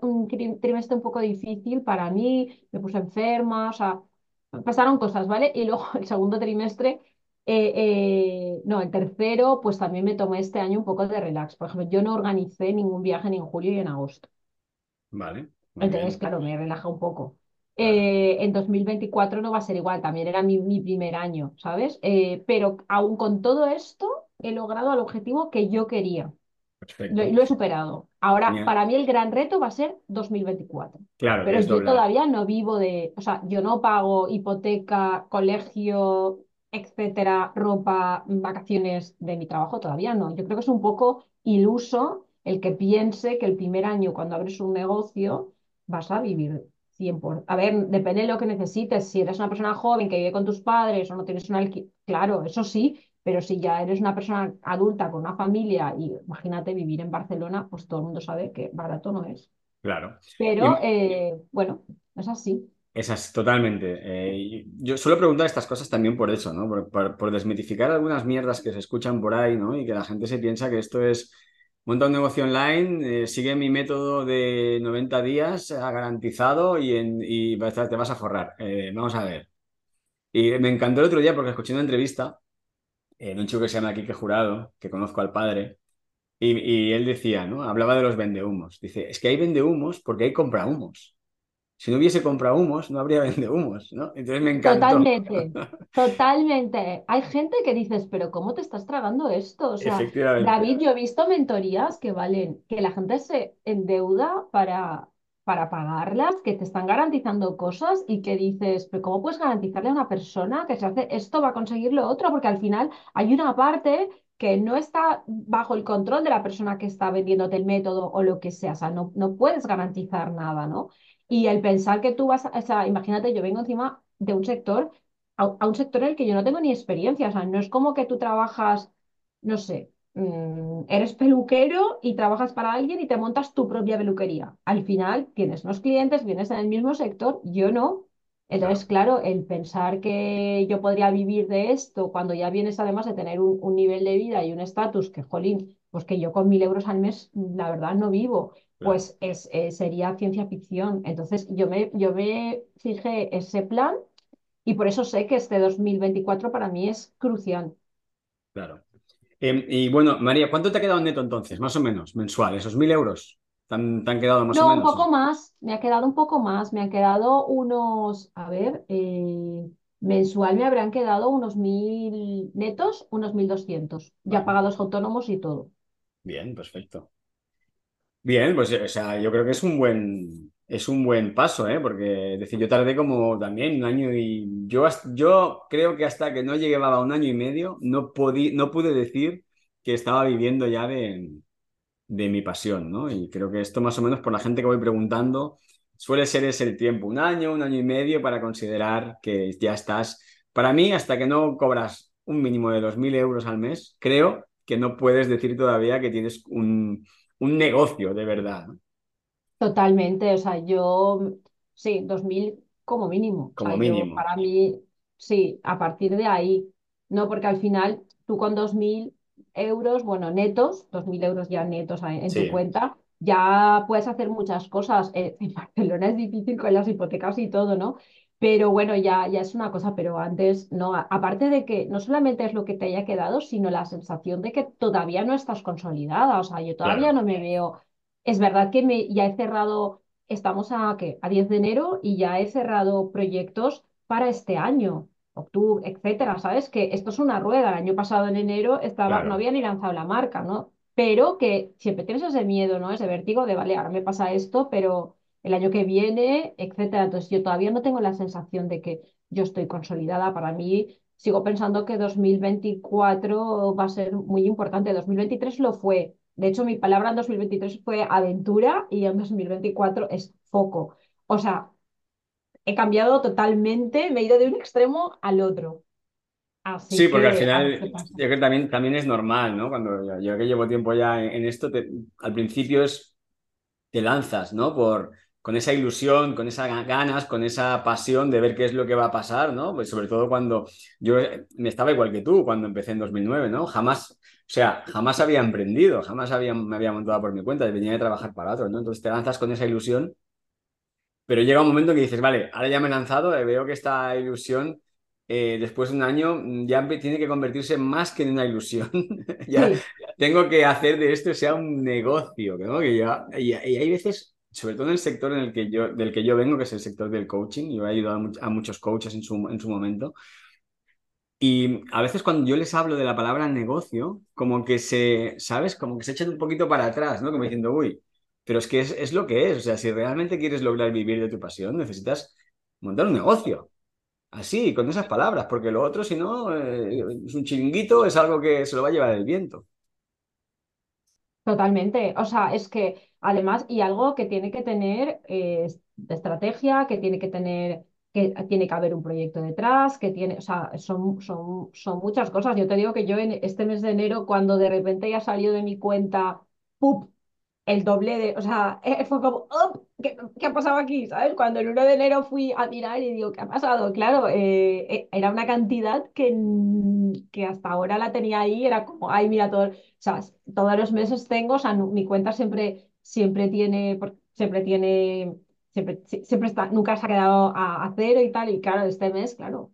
un, trimestre un poco difícil para mí, me puse enferma, o sea, pasaron cosas, ¿vale? Y luego el segundo trimestre eh, eh, no, el tercero, pues también me tomé este año un poco de relax. Por ejemplo, yo no organicé ningún viaje ni en julio ni en agosto. Vale. Entonces, claro, me relaja un poco. Eh, en 2024 no va a ser igual, también era mi, primer año, ¿sabes? pero aún con todo esto, he logrado el objetivo que yo quería. Perfecto. Lo, he superado. Ahora, para mí el gran reto va a ser 2024. Claro, pero yo todavía no vivo de, o sea, yo no pago hipoteca, colegio, etcétera, ropa, vacaciones de mi trabajo, todavía no. Yo creo que es un poco iluso el que piense que el primer año cuando abres un negocio vas a vivir 100%. A ver, depende de lo que necesites. Si eres una persona joven que vive con tus padres o no tienes un alquiler, claro, eso sí, pero si ya eres una persona adulta con una familia y imagínate vivir en Barcelona, pues todo el mundo sabe que barato no es. Claro. Pero eh, bueno, es así. Esas, totalmente. Eh, yo suelo preguntar estas cosas también por eso, ¿no? Por, desmitificar algunas mierdas que se escuchan por ahí, ¿no? Y que la gente se piensa que esto es monta un negocio online, eh, sigue mi método de 90 días garantizado y, en, y te vas a forrar. Eh, vamos a ver. Y me encantó el otro día porque escuché una entrevista en un chico que se llama Quique Jurado, que conozco al padre, Y, él decía, ¿no? Hablaba de los vendehumos. Dice, es que hay vendehumos porque hay comprahumos. Si no hubiese comprahumos, no habría vendehumos, ¿no? Entonces me encantó. Totalmente, totalmente. Hay gente que dices, pero ¿cómo te estás tragando esto? O sea, David, yo he visto mentorías que valen, que la gente se endeuda para, para pagarlas, que te están garantizando cosas y que dices, pero ¿cómo puedes garantizarle a una persona que se hace esto va a conseguir lo otro? Porque al final hay una parte que no está bajo el control de la persona que está vendiéndote el método o lo que sea, o sea, no, no puedes garantizar nada, ¿no? Y el pensar que tú vas, a, o sea, imagínate, yo vengo encima de un sector, a, un sector en el que yo no tengo ni experiencia, o sea, no es como que tú trabajas, no sé, mm, eres peluquero y trabajas para alguien y te montas tu propia peluquería. Al final tienes unos clientes, vienes en el mismo sector, yo no. Entonces, claro, el pensar que yo podría vivir de esto cuando ya vienes además de tener un, nivel de vida y un estatus que, jolín, pues que yo con mil euros al mes, la verdad, no vivo, pues es, eh, sería ciencia ficción. Entonces, yo me, yo me fijé ese plan y por eso sé que este 2024 para mí es crucial. Claro. Em, y bueno, María, ¿cuánto te ha quedado neto entonces, más o menos, mensual? ¿Esos mil euros? ¿Te han, quedado más o menos? No, un poco más, me ha quedado un poco más, me han quedado unos, a ver, eh, mensual me habrán quedado unos mil netos, unos mil doscientos, ya pagados autónomos y todo. Bien, perfecto. Bien, pues o sea, yo creo que es un buen, es un buen paso, ¿eh? Porque decir, yo tardé como también un año y yo, yo creo que hasta que no llevaba un año y medio no, podí, no pude decir que estaba viviendo ya de, de mi pasión, ¿no? Y creo que esto más o menos por la gente que voy preguntando suele ser ese el tiempo, un año, un año y medio para considerar que ya estás. Para mí, hasta que no cobras un mínimo de 2.000 euros al mes, creo que no puedes decir todavía que tienes un, un negocio de verdad. Totalmente, o sea, yo, sí, 2.000 como mínimo. Como mínimo. para mí, sí, a partir de ahí, no, porque al final tú con 2.000 euros, bueno, netos, 2.000 euros ya netos en tu cuenta, ya puedes hacer muchas cosas. Eh, en Barcelona es difícil con las hipotecas y todo, ¿no? Pero bueno, ya, ya es una cosa, pero antes no. Aparte de que no solamente es lo que te haya quedado, sino la sensación de que todavía no estás consolidada. O sea, yo todavía no me veo. Es verdad que me, ya he cerrado, estamos a, ¿qué? a 10 de enero y ya he cerrado proyectos para este año octubre, etcétera, ¿sabes? Que esto es una rueda. El año pasado en enero estaba, no había ni lanzado la marca, ¿no? Pero que siempre tienes ese miedo, ¿no? Ese vértigo de, vale, ahora me pasa esto, pero el año que viene, etcétera. Entonces yo todavía no tengo la sensación de que yo estoy consolidada. Para mí, sigo pensando que 2024 va a ser muy importante. 2023 lo fue. De hecho, mi palabra en 2023 fue aventura y en 2024 es foco. O sea, he cambiado totalmente, me he ido de un extremo al otro. sí, porque al final yo creo que también, también es normal, ¿no? Cuando yo, que llevo tiempo ya en, esto, al principio es te lanzas, ¿no? Por, con esa ilusión, con esas ganas, con esa pasión de ver qué es lo que va a pasar, ¿no? Pues sobre todo cuando yo me estaba igual que tú cuando empecé en 2009, ¿no? Jamás, o sea, jamás había emprendido, jamás había, me había montado por mi cuenta, venía de trabajar para otros, ¿no? Entonces te lanzas con esa ilusión pero llega un momento que dices, vale, ahora ya me he lanzado, eh, veo que esta ilusión eh, después de un año mm, ya tiene que convertirse más que en una ilusión. ya tengo que hacer de esto sea un negocio, ¿no? Que ya, y, hay veces, sobre todo en el sector en el que yo, del que yo vengo, que es el sector del coaching, yo he ayudado a, muchos coaches en su, en su momento. Y a veces cuando yo les hablo de la palabra negocio, como que se, ¿sabes? Como que se echan un poquito para atrás, ¿no? Como diciendo, uy, pero es que es, lo que es. O sea, si realmente quieres lograr vivir de tu pasión, necesitas montar un negocio. Así, con esas palabras, porque lo otro, si no, eh, es un chiringuito, es algo que se lo va a llevar el viento. Totalmente. O sea, es que además, y algo que tiene que tener eh, estrategia, que tiene que tener, que tiene que haber un proyecto detrás, que tiene, o sea, son, son, son muchas cosas. Yo te digo que yo en este mes de enero, cuando de repente ya salió de mi cuenta, ¡pup! El doble de, o sea, eh, fue como, ¿qué, ha pasado aquí? ¿Sabes? Cuando el 1 de enero fui a mirar y digo, ¿qué ha pasado? Claro, eh, eh, era una cantidad que, que hasta ahora la tenía ahí, era como, ay, mira, todo, o sea, todos los meses tengo, o sea, mi cuenta siempre, siempre tiene, siempre tiene, siempre, siempre está, nunca se ha quedado a, cero y tal, y claro, este mes, claro,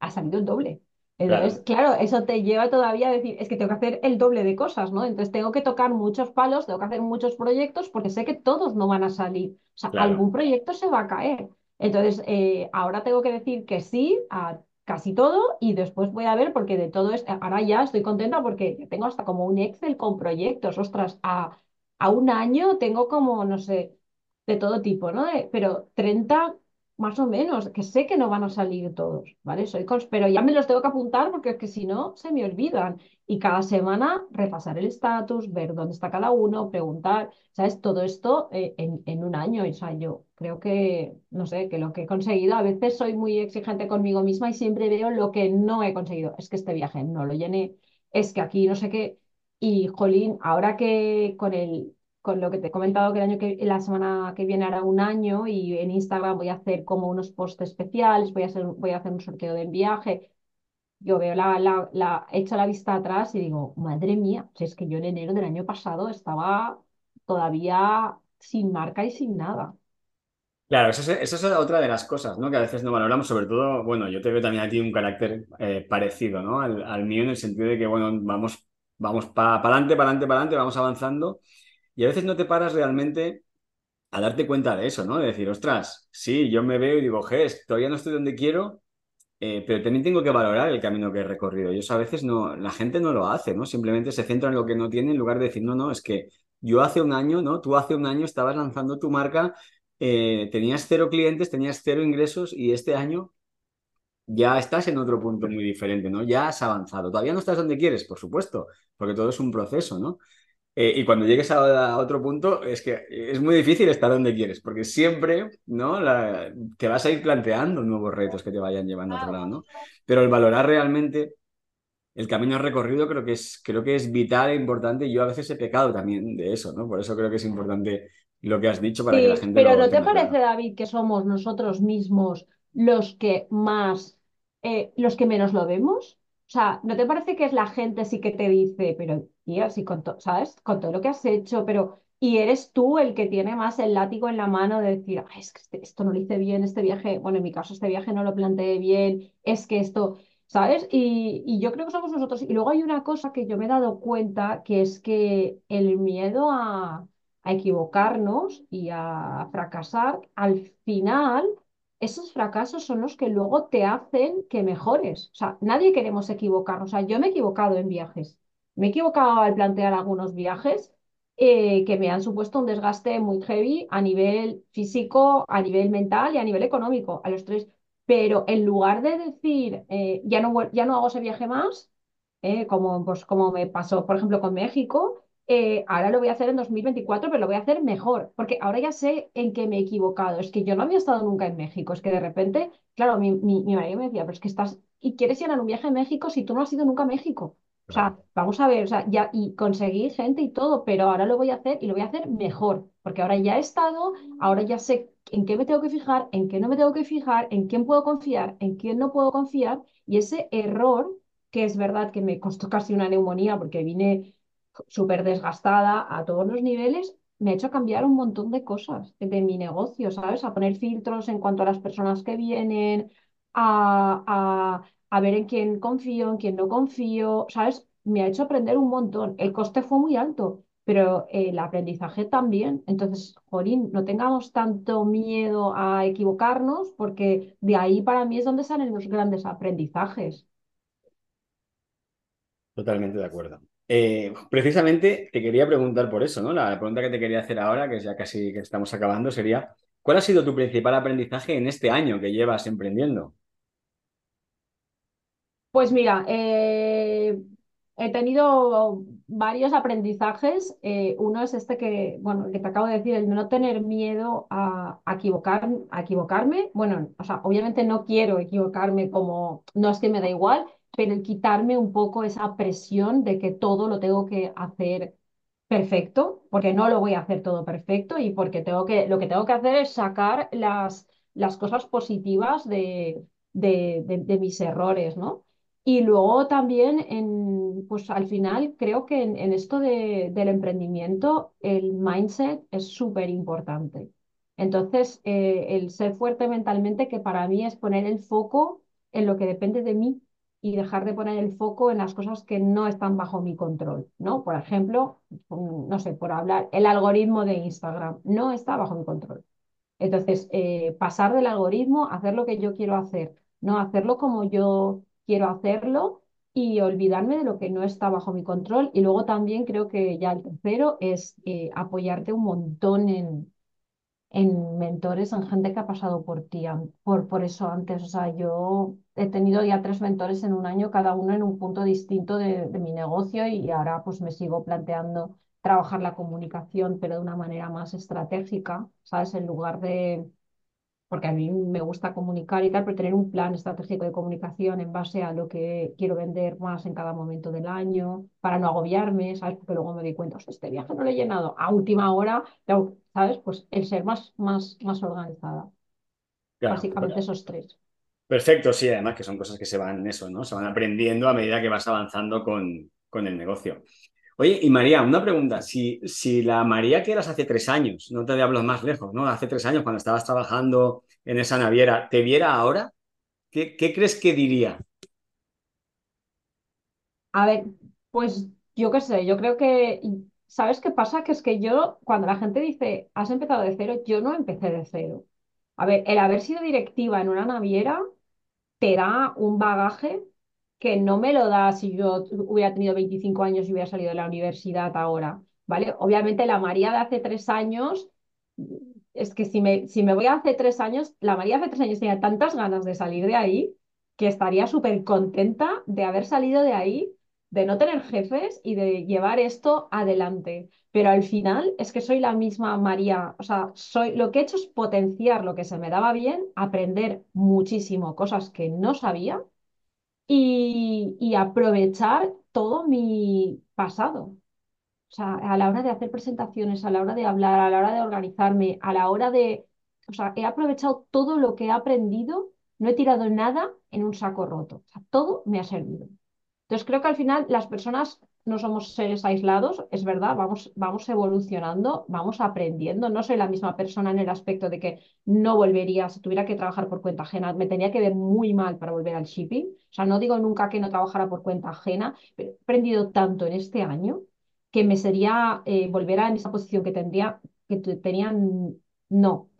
ha salido el doble. Entonces, claro. eso te lleva todavía a decir, es que tengo que hacer el doble de cosas, ¿no? Entonces tengo que tocar muchos palos, tengo que hacer muchos proyectos porque sé que todos no van a salir. O sea, algún proyecto se va a caer. Entonces, eh, ahora tengo que decir que sí a casi todo y después voy a ver porque de todo es, ahora ya estoy contenta porque tengo hasta como un Excel con proyectos, ostras, a, a un año tengo como, no sé, de todo tipo, ¿no? pero 30 más o menos, que sé que no van a salir todos, ¿vale? Soy pero ya me los tengo que apuntar porque es que si no, se me olvidan. Y cada semana repasar el estatus, ver dónde está cada uno, preguntar, ¿sabes? Todo esto eh, en, en, un año. O sea, yo creo que, no sé, que lo que he conseguido, a veces soy muy exigente conmigo misma y siempre veo lo que no he conseguido. Es que este viaje no lo llené, es que aquí no sé qué. Y, jolín, ahora que con el, con lo que te he comentado que el año que la semana que viene hará un año y en Instagram voy a hacer como unos posts especiales, voy a hacer, voy a hacer un sorteo de viaje. Yo veo la, la, la, la vista atrás y digo, madre mía, si es que yo en enero del año pasado estaba todavía sin marca y sin nada. Claro, eso es, eso es otra de las cosas, ¿no? Que a veces no valoramos, sobre todo, bueno, yo te veo también a ti un carácter eh, parecido, ¿no? Al, al, mío en el sentido de que, bueno, vamos, vamos para adelante, para adelante, para adelante, vamos avanzando y a veces no te paras realmente a darte cuenta de eso, ¿no? De decir, ostras, sí, yo me veo y digo, ges, todavía no estoy donde quiero, eh, pero también tengo que valorar el camino que he recorrido. Y eso a veces no, la gente no lo hace, ¿no? Simplemente se centra en lo que no tiene en lugar de decir, no, no, es que yo hace un año, ¿no? Tú hace un año estabas lanzando tu marca, eh, tenías cero clientes, tenías cero ingresos y este año ya estás en otro punto muy diferente, ¿no? Ya has avanzado. Todavía no estás donde quieres, por supuesto, porque todo es un proceso, ¿no? Eh, y cuando llegues a, otro punto, es que es muy difícil estar donde quieres, porque siempre ¿no? te vas a ir planteando nuevos retos que te vayan llevando a otro lado, ¿no? Pero el valorar realmente el camino recorrido creo que es, creo que es vital e importante. Y yo a veces he pecado también de eso, ¿no? Por eso creo que es importante lo que has dicho para que la gente. Pero ¿no te parece, David, que somos nosotros mismos los que más, eh, los que menos lo vemos? O sea, ¿no te parece que es la gente sí que te dice, pero tía, sí, con todo, ¿sabes? Con todo lo que has hecho, pero. Y eres tú el que tiene más el látigo en la mano de decir, es que este, esto no lo hice bien, este viaje, bueno, en mi caso, este viaje no lo planteé bien, es que esto, ¿sabes? Y, y yo creo que somos nosotros. Y luego hay una cosa que yo me he dado cuenta, que es que el miedo a, a equivocarnos y a fracasar, al final esos fracasos son los que luego te hacen que mejores. O sea, nadie queremos equivocarnos. O sea, yo me he equivocado en viajes. Me he equivocado al plantear algunos viajes eh, que me han supuesto un desgaste muy heavy a nivel físico, a nivel mental y a nivel económico, a los tres. Pero en lugar de decir, eh, ya, no, ya no hago ese viaje más, eh, como, pues, como me pasó, por ejemplo, con México, eh, ahora lo voy a hacer en 2024, pero lo voy a hacer mejor, porque ahora ya sé en qué me he equivocado. Es que yo no había estado nunca en México, es que de repente, claro, mi, mi, marido me decía, pero es que estás y quieres ir a un viaje a México si tú no has ido nunca a México. O sea, vamos a ver, o sea, ya y conseguí gente y todo, pero ahora lo voy a hacer y lo voy a hacer mejor, porque ahora ya he estado, ahora ya sé en qué me tengo que fijar, en qué no me tengo que fijar, en quién puedo confiar, en quién no puedo confiar, y ese error, que es verdad que me costó casi una neumonía porque vine súper desgastada a todos los niveles, me ha hecho cambiar un montón de cosas de mi negocio, ¿sabes? A poner filtros en cuanto a las personas que vienen, a, a, ver en quién confío, en quién no confío, ¿sabes? Me ha hecho aprender un montón. El coste fue muy alto, pero el aprendizaje también. Entonces, Jorín, no tengamos tanto miedo a equivocarnos, porque de ahí para mí es donde salen los grandes aprendizajes. Totalmente de acuerdo. Eh, precisamente te quería preguntar por eso, ¿no? La pregunta que te quería hacer ahora, que ya casi que estamos acabando, sería, ¿cuál ha sido tu principal aprendizaje en este año que llevas emprendiendo? Pues mira, eh, he tenido varios aprendizajes. Eh, uno es este que, bueno, que te acabo de decir, el no tener miedo a, equivocar, a equivocarme. Bueno, o sea, obviamente no quiero equivocarme como, no es que me da igual, pero el quitarme un poco esa presión de que todo lo tengo que hacer perfecto, porque no lo voy a hacer todo perfecto y porque tengo que, lo que tengo que hacer es sacar las, las cosas positivas de, de, mis errores, ¿no? Y luego también, en, pues al final, creo que en, esto del emprendimiento, el mindset es súper importante. Entonces, eh, el ser fuerte mentalmente, que para mí es poner el foco en lo que depende de mí y dejar de poner el foco en las cosas que no están bajo mi control, ¿no? Por ejemplo, mm, no sé, por hablar, el algoritmo de Instagram no está bajo mi control. Entonces, eh, pasar del algoritmo hacer lo que yo quiero hacer, no hacerlo como yo quiero hacerlo y olvidarme de lo que no está bajo mi control. Y luego también creo que ya el tercero es eh, apoyarte un montón en, en mentores, en gente que ha pasado por ti, por, por eso antes. O sea, yo he tenido ya tres mentores en un año, cada uno en un punto distinto de, de mi negocio y ahora pues me sigo planteando trabajar la comunicación, pero de una manera más estratégica, ¿sabes? En lugar de, porque a mí me gusta comunicar y tal, pero tener un plan estratégico de comunicación en base a lo que quiero vender más en cada momento del año, para no agobiarme, ¿sabes? Porque luego me di cuenta, este viaje no lo he llenado a última hora, ¿sabes? Pues el ser más, más, más organizada. Básicamente esos tres. Perfecto, sí, además que son cosas que se van eso, ¿no? Se van aprendiendo a medida que vas avanzando con, con el negocio. Oye, y María, una pregunta. Si, si la María que eras hace tres años, no te hablo más lejos, ¿no? Hace tres años, cuando estabas trabajando en esa naviera, ¿te viera ahora? ¿Qué, qué crees que diría? A ver, pues yo qué sé, yo creo que, ¿sabes qué pasa? Que es que yo, cuando la gente dice, has empezado de cero, yo no empecé de cero. A ver, el haber sido directiva en una naviera te da un bagaje que no me lo da si yo hubiera tenido 25 años y hubiera salido de la universidad ahora, ¿vale? Obviamente la María de hace tres años, es que si me, si me voy a hace tres años, la María de hace tres años tenía tantas ganas de salir de ahí que estaría súper contenta de haber salido de ahí, de no tener jefes y de llevar esto adelante. Pero al final es que soy la misma María, o sea, soy, lo que he hecho es potenciar lo que se me daba bien, aprender muchísimo cosas que no sabía y, aprovechar todo mi pasado. O sea, a la hora de hacer presentaciones, a la hora de hablar, a la hora de organizarme, a la hora de... O sea, he aprovechado todo lo que he aprendido, no he tirado nada en un saco roto. O sea, todo me ha servido. Entonces creo que al final las personas no somos seres aislados, es verdad, vamos, vamos evolucionando, vamos aprendiendo. No soy la misma persona en el aspecto de que no volvería, si tuviera que trabajar por cuenta ajena, me tenía que ver muy mal para volver al shipping. O sea, no digo nunca que no trabajara por cuenta ajena, pero he aprendido tanto en este año que me sería eh, volver a esa posición que tendría, que tenían, no.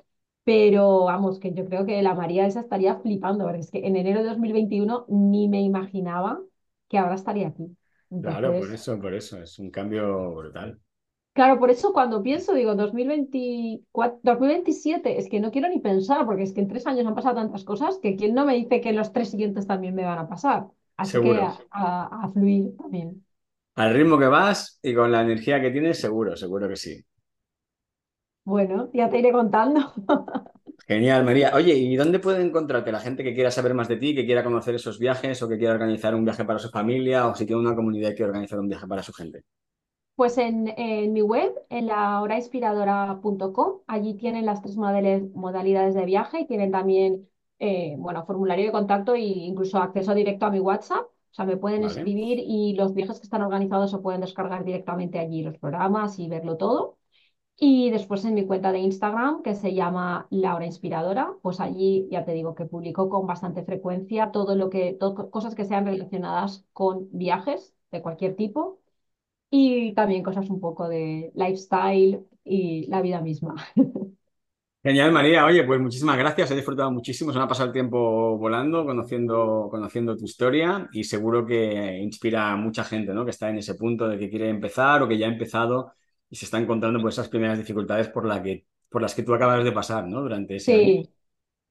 Pero vamos, que yo creo que la María esa estaría flipando, porque es que en enero de 2021 ni me imaginaba que ahora estaría aquí. Claro, por eso, por eso, es un cambio brutal. Claro, por eso cuando pienso, digo, 2024, 2027, es que no quiero ni pensar, porque es que en tres años han pasado tantas cosas que quién no me dice que los tres siguientes también me van a pasar. Así que a, fluir también. Al ritmo que vas y con la energía que tienes, seguro, seguro que sí. Bueno, ya te iré contando. Genial, María. Oye, ¿y dónde puede encontrarte la gente que quiera saber más de ti, que quiera conocer esos viajes o que quiera organizar un viaje para su familia o si tiene una comunidad que organizar un viaje para su gente? Pues en, mi web, en la horainspiradora.com, allí tienen las tres modalidades de viaje y tienen también, eh, bueno, formulario de contacto e incluso acceso directo a mi WhatsApp. O sea, me pueden escribir y los viajes que están organizados se pueden descargar directamente allí, los programas y verlo todo. Y después en mi cuenta de Instagram, que se llama Laura Inspiradora, pues allí ya te digo que publico con bastante frecuencia todo lo que, cosas que sean relacionadas con viajes de cualquier tipo y también cosas un poco de lifestyle y la vida misma. Genial, María. Oye, pues muchísimas gracias. He disfrutado muchísimo. Se me ha pasado el tiempo volando, conociendo, conociendo tu historia y seguro que inspira a mucha gente ¿no? que está en ese punto de que quiere empezar o que ya ha empezado y se está encontrando pues, esas primeras dificultades por, la que, por las que tú acabas de pasar, ¿no? Durante ese sí.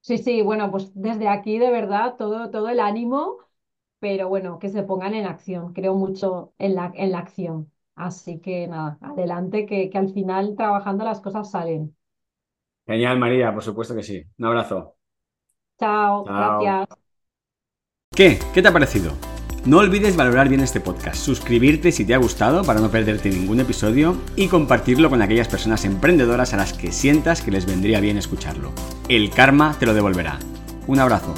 Sí, sí, bueno, pues desde aquí de verdad todo, todo el ánimo, pero bueno, que se pongan en acción. Creo mucho en la, en la acción. Así que nada, adelante, que, que al final trabajando las cosas salen. Genial, María, por supuesto que sí. Un abrazo. Chao, Chao. gracias. ¿Qué? ¿Qué te ha parecido? No olvides valorar bien este podcast, suscribirte si te ha gustado para no perderte ningún episodio y compartirlo con aquellas personas emprendedoras a las que sientas que les vendría bien escucharlo. El karma te lo devolverá. Un abrazo.